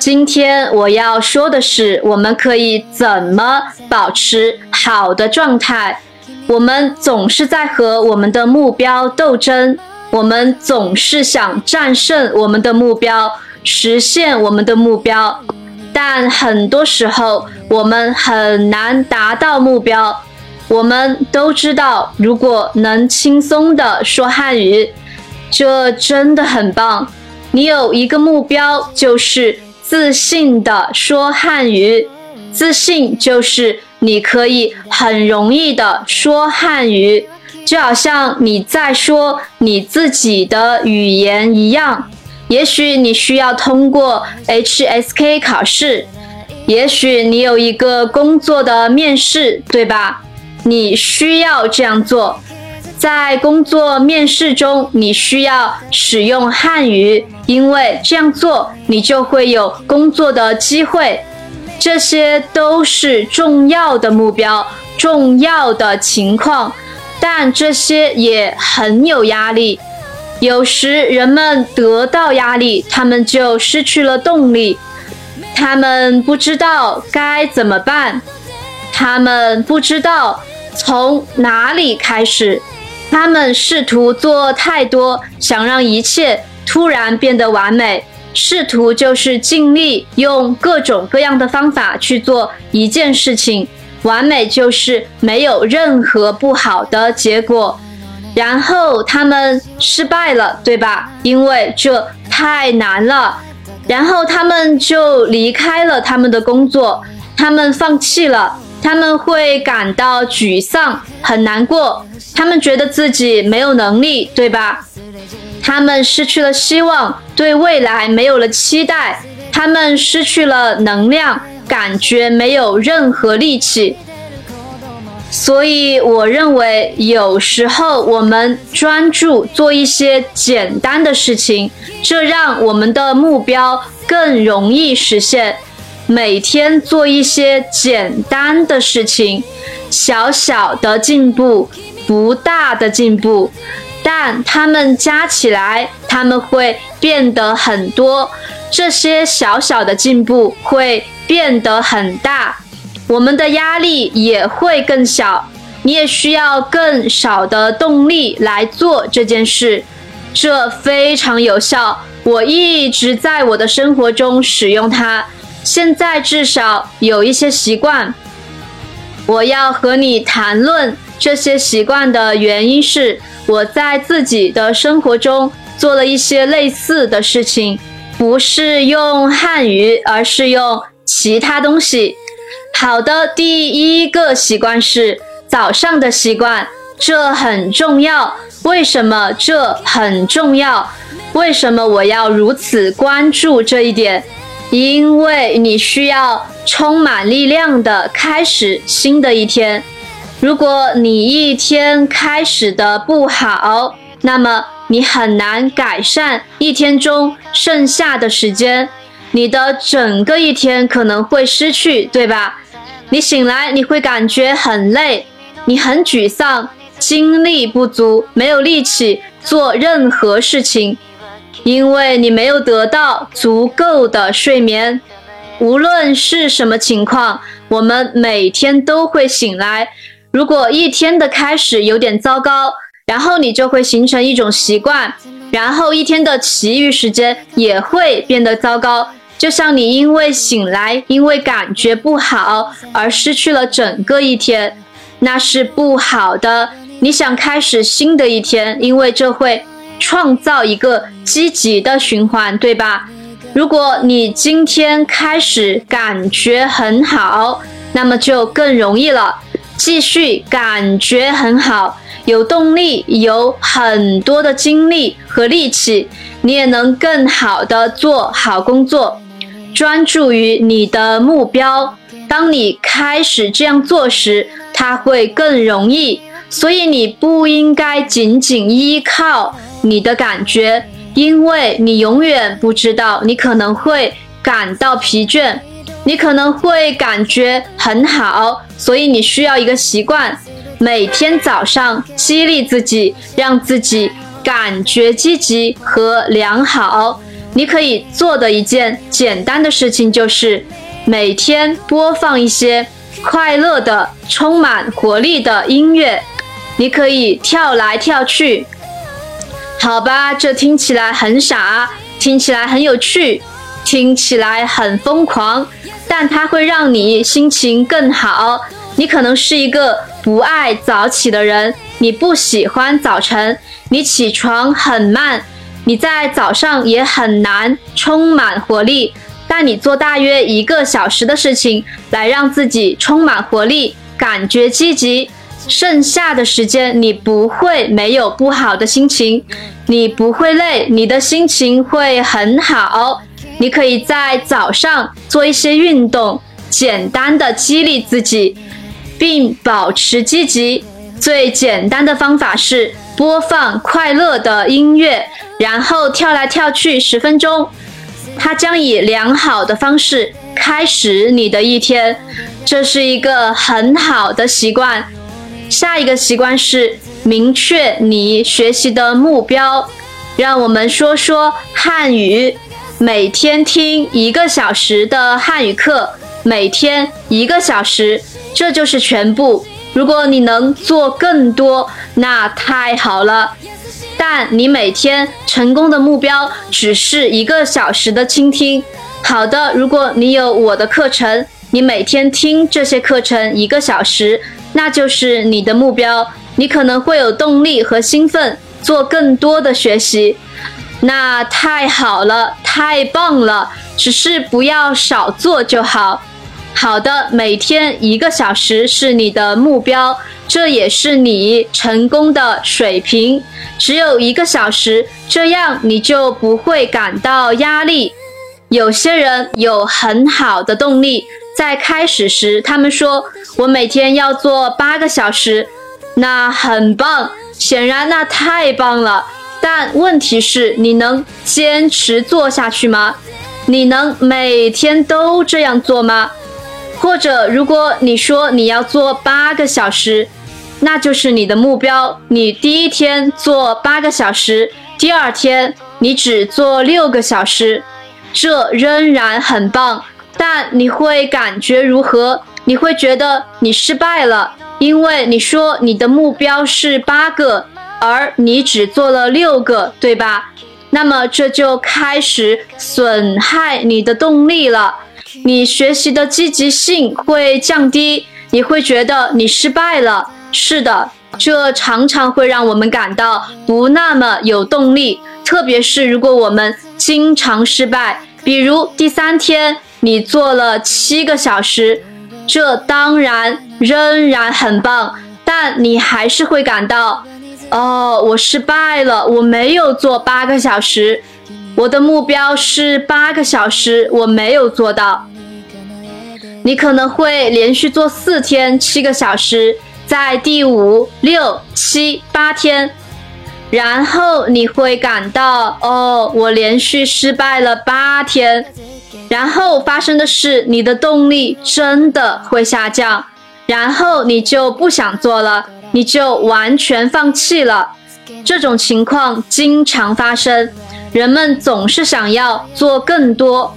今天我要说的是，我们可以怎么保持好的状态？我们总是在和我们的目标斗争，我们总是想战胜我们的目标，实现我们的目标，但很多时候我们很难达到目标。我们都知道，如果能轻松的说汉语，这真的很棒。你有一个目标，就是自信的说汉语。自信就是你可以很容易的说汉语，就好像你在说你自己的语言一样。也许你需要通过 HSK 考试，也许你有一个工作的面试，对吧？你需要这样做，在工作面试中，你需要使用汉语，因为这样做你就会有工作的机会。这些都是重要的目标、重要的情况，但这些也很有压力。有时人们得到压力，他们就失去了动力，他们不知道该怎么办，他们不知道。从哪里开始？他们试图做太多，想让一切突然变得完美。试图就是尽力用各种各样的方法去做一件事情，完美就是没有任何不好的结果。然后他们失败了，对吧？因为这太难了。然后他们就离开了他们的工作，他们放弃了。他们会感到沮丧，很难过。他们觉得自己没有能力，对吧？他们失去了希望，对未来没有了期待。他们失去了能量，感觉没有任何力气。所以，我认为有时候我们专注做一些简单的事情，这让我们的目标更容易实现。每天做一些简单的事情，小小的进步，不大的进步，但它们加起来，他们会变得很多。这些小小的进步会变得很大，我们的压力也会更小。你也需要更少的动力来做这件事，这非常有效。我一直在我的生活中使用它。现在至少有一些习惯，我要和你谈论这些习惯的原因是，我在自己的生活中做了一些类似的事情，不是用汉语，而是用其他东西。好的，第一个习惯是早上的习惯，这很重要。为什么这很重要？为什么我要如此关注这一点？因为你需要充满力量的开始新的一天。如果你一天开始的不好，那么你很难改善一天中剩下的时间。你的整个一天可能会失去，对吧？你醒来你会感觉很累，你很沮丧，精力不足，没有力气做任何事情。因为你没有得到足够的睡眠，无论是什么情况，我们每天都会醒来。如果一天的开始有点糟糕，然后你就会形成一种习惯，然后一天的其余时间也会变得糟糕。就像你因为醒来，因为感觉不好而失去了整个一天，那是不好的。你想开始新的一天，因为这会。创造一个积极的循环，对吧？如果你今天开始感觉很好，那么就更容易了。继续感觉很好，有动力，有很多的精力和力气，你也能更好的做好工作，专注于你的目标。当你开始这样做时，它会更容易。所以你不应该仅仅依靠。你的感觉，因为你永远不知道，你可能会感到疲倦，你可能会感觉很好，所以你需要一个习惯，每天早上激励自己，让自己感觉积极和良好。你可以做的一件简单的事情就是每天播放一些快乐的、充满活力的音乐。你可以跳来跳去，好吧，这听起来很傻，听起来很有趣，听起来很疯狂，但它会让你心情更好。你可能是一个不爱早起的人，你不喜欢早晨，你起床很慢，你在早上也很难充满活力。但你做大约一个小时的事情，来让自己充满活力，感觉积极，剩下的时间你不会没有不好的心情，你不会累，你的心情会很好。你可以在早上做一些运动，简单的激励自己。并保持积极。最简单的方法是播放快乐的音乐，然后跳来跳去十分钟。它将以良好的方式开始你的一天，这是一个很好的习惯。下一个习惯是明确你学习的目标。让我们说说汉语，每天听一个小时的汉语课，每天一个小时。这就是全部。如果你能做更多，那太好了。但你每天成功的目标只是一个小时的倾听。好的，如果你有我的课程，你每天听这些课程一个小时，那就是你的目标。你可能会有动力和兴奋，做更多的学习。那太好了，太棒了。只是不要少做就好。好的，每天一个小时是你的目标，这也是你成功的水平。只有一个小时，这样你就不会感到压力。有些人有很好的动力，在开始时，他们说：“我每天要做八个小时。”那很棒，显然那太棒了。但问题是，你能坚持做下去吗？你能每天都这样做吗？或者，如果你说你要做八个小时，那就是你的目标。你第一天做八个小时，第二天你只做六个小时，这仍然很棒。但你会感觉如何？你会觉得你失败了，因为你说你的目标是八个，而你只做了六个，对吧？那么这就开始损害你的动力了。你学习的积极性会降低，你会觉得你失败了。是的，这常常会让我们感到不那么有动力，特别是如果我们经常失败。比如第三天你做了七个小时，这当然仍然很棒，但你还是会感到，哦，我失败了，我没有做八个小时。我的目标是八个小时，我没有做到。你可能会连续做四天七个小时，在第五、六、七、八天，然后你会感到哦，我连续失败了八天。然后发生的是，你的动力真的会下降，然后你就不想做了，你就完全放弃了。这种情况经常发生。人们总是想要做更多，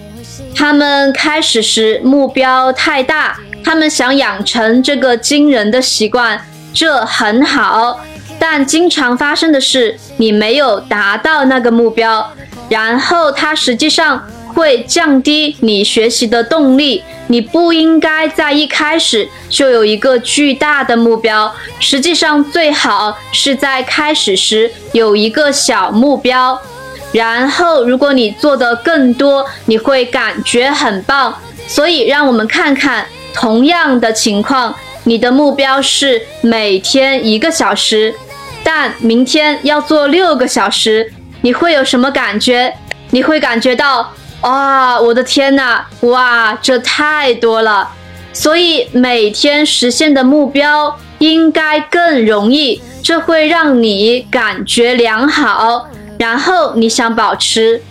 他们开始时目标太大，他们想养成这个惊人的习惯，这很好。但经常发生的是，你没有达到那个目标，然后它实际上会降低你学习的动力。你不应该在一开始就有一个巨大的目标，实际上最好是在开始时有一个小目标。然后，如果你做的更多，你会感觉很棒。所以，让我们看看同样的情况，你的目标是每天一个小时，但明天要做六个小时，你会有什么感觉？你会感觉到，哇，我的天呐，哇，这太多了。所以，每天实现的目标应该更容易，这会让你感觉良好。然后你想保持，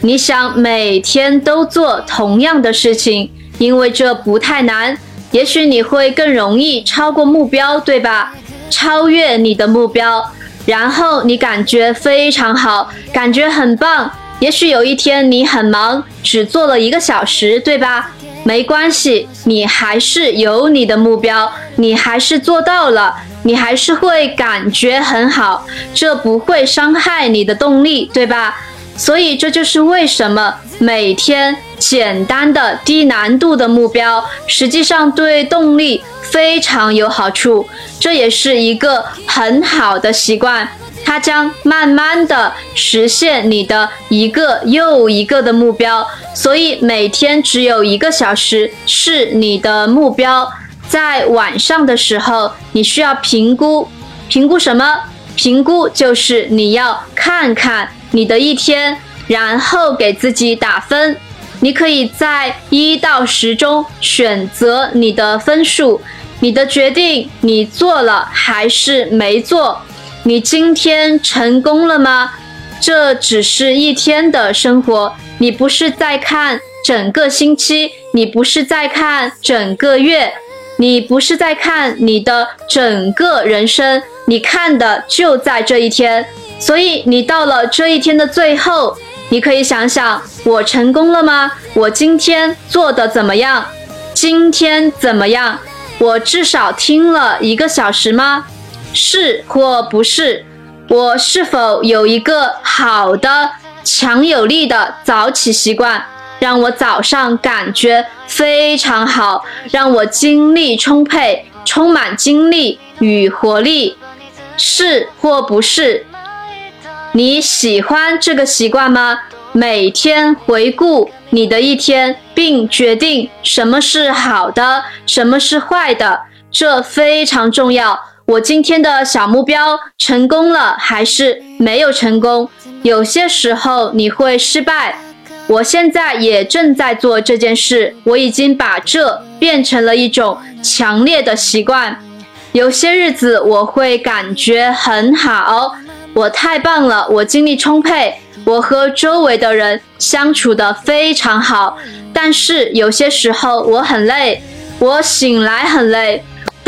你想每天都做同样的事情，因为这不太难。也许你会更容易超过目标，对吧？超越你的目标。然后你感觉非常好，感觉很棒。也许有一天你很忙，只做了一个小时，对吧？没关系，你还是有你的目标，你还是做到了，你还是会感觉很好，这不会伤害你的动力，对吧？所以这就是为什么每天简单的低难度的目标，实际上对动力非常有好处，这也是一个很好的习惯。它将慢慢的实现你的一个又一个的目标，所以每天只有一个小时是你的目标。在晚上的时候，你需要评估，评估什么？评估就是你要看看你的一天，然后给自己打分。你可以在一到十中选择你的分数，你的决定你做了还是没做？你今天成功了吗？这只是一天的生活，你不是在看整个星期，你不是在看整个月，你不是在看你的整个人生，你看的就在这一天。所以你到了这一天的最后，你可以想想：我成功了吗？我今天做的怎么样？今天怎么样？我至少听了一个小时吗？是或不是？我是否有一个好的、强有力的早起习惯，让我早上感觉非常好，让我精力充沛，充满精力与活力？是或不是？你喜欢这个习惯吗？每天回顾你的一天，并决定什么是好的，什么是坏的，这非常重要。我今天的小目标成功了还是没有成功？有些时候你会失败。我现在也正在做这件事，我已经把这变成了一种强烈的习惯。有些日子我会感觉很好，我太棒了，我精力充沛，我和周围的人相处的非常好。但是有些时候我很累，我醒来很累。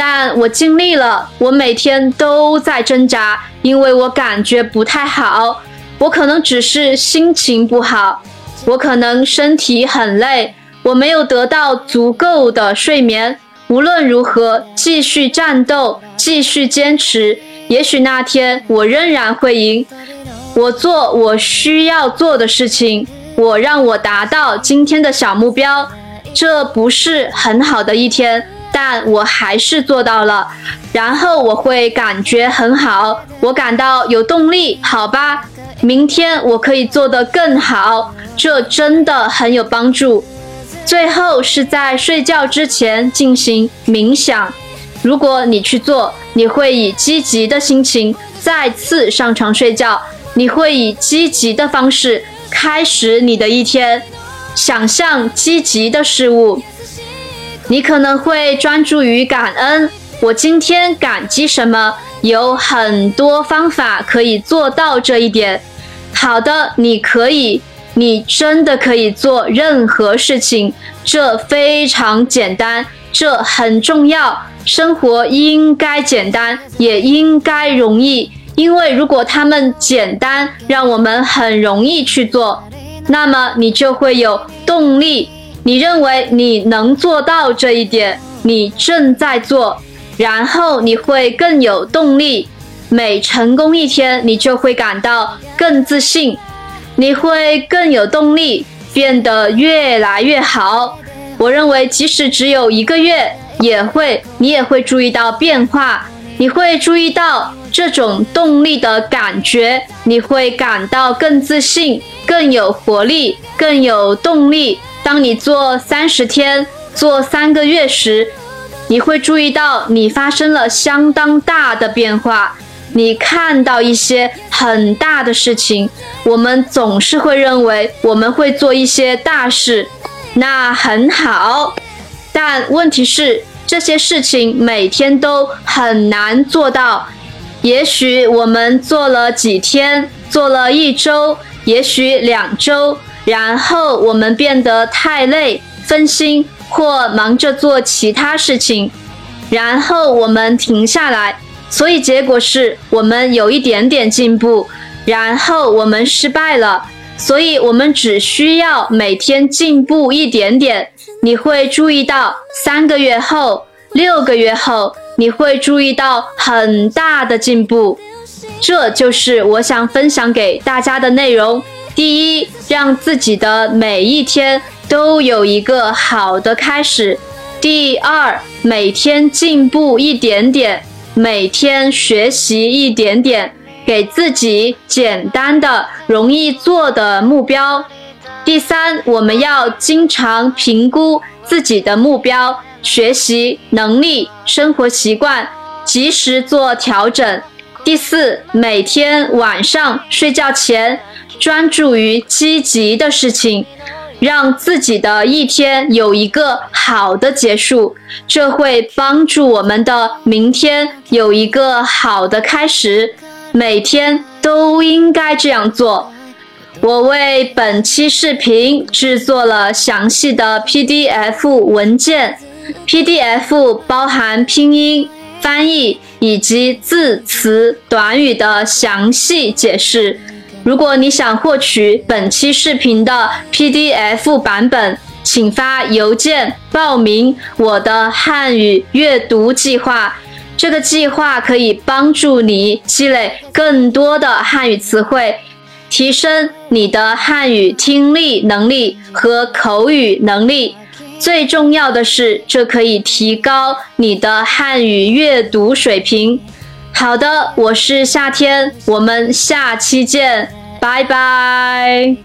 但我尽力了，我每天都在挣扎，因为我感觉不太好。我可能只是心情不好，我可能身体很累，我没有得到足够的睡眠。无论如何，继续战斗，继续坚持，也许那天我仍然会赢。我做我需要做的事情，我让我达到今天的小目标。这不是很好的一天。但我还是做到了，然后我会感觉很好，我感到有动力。好吧，明天我可以做得更好，这真的很有帮助。最后是在睡觉之前进行冥想，如果你去做，你会以积极的心情再次上床睡觉，你会以积极的方式开始你的一天，想象积极的事物。你可能会专注于感恩，我今天感激什么？有很多方法可以做到这一点。好的，你可以，你真的可以做任何事情，这非常简单，这很重要。生活应该简单，也应该容易，因为如果他们简单，让我们很容易去做，那么你就会有动力。你认为你能做到这一点，你正在做，然后你会更有动力。每成功一天，你就会感到更自信，你会更有动力，变得越来越好。我认为，即使只有一个月，也会，你也会注意到变化，你会注意到这种动力的感觉，你会感到更自信，更有活力，更有动力。当你做三十天、做三个月时，你会注意到你发生了相当大的变化。你看到一些很大的事情。我们总是会认为我们会做一些大事，那很好。但问题是，这些事情每天都很难做到。也许我们做了几天，做了一周，也许两周。然后我们变得太累、分心或忙着做其他事情，然后我们停下来。所以结果是我们有一点点进步，然后我们失败了。所以我们只需要每天进步一点点，你会注意到三个月后、六个月后，你会注意到很大的进步。这就是我想分享给大家的内容。第一，让自己的每一天都有一个好的开始；第二，每天进步一点点，每天学习一点点。给自己简单的、容易做的目标。第三，我们要经常评估自己的目标、学习能力、生活习惯，及时做调整。第四，每天晚上睡觉前专注于积极的事情，让自己的一天有一个好的结束，这会帮助我们的明天有一个好的开始。每天都应该这样做。我为本期视频制作了详细的 PDF 文件，PDF 包含拼音、翻译以及字词短语的详细解释。如果你想获取本期视频的 PDF 版本，请发邮件报名我的汉语阅读计划。这个计划可以帮助你积累更多的汉语词汇，提升你的汉语听力能力和口语能力。最重要的是，这可以提高你的汉语阅读水平。好的，我是夏天，我们下期见，拜拜。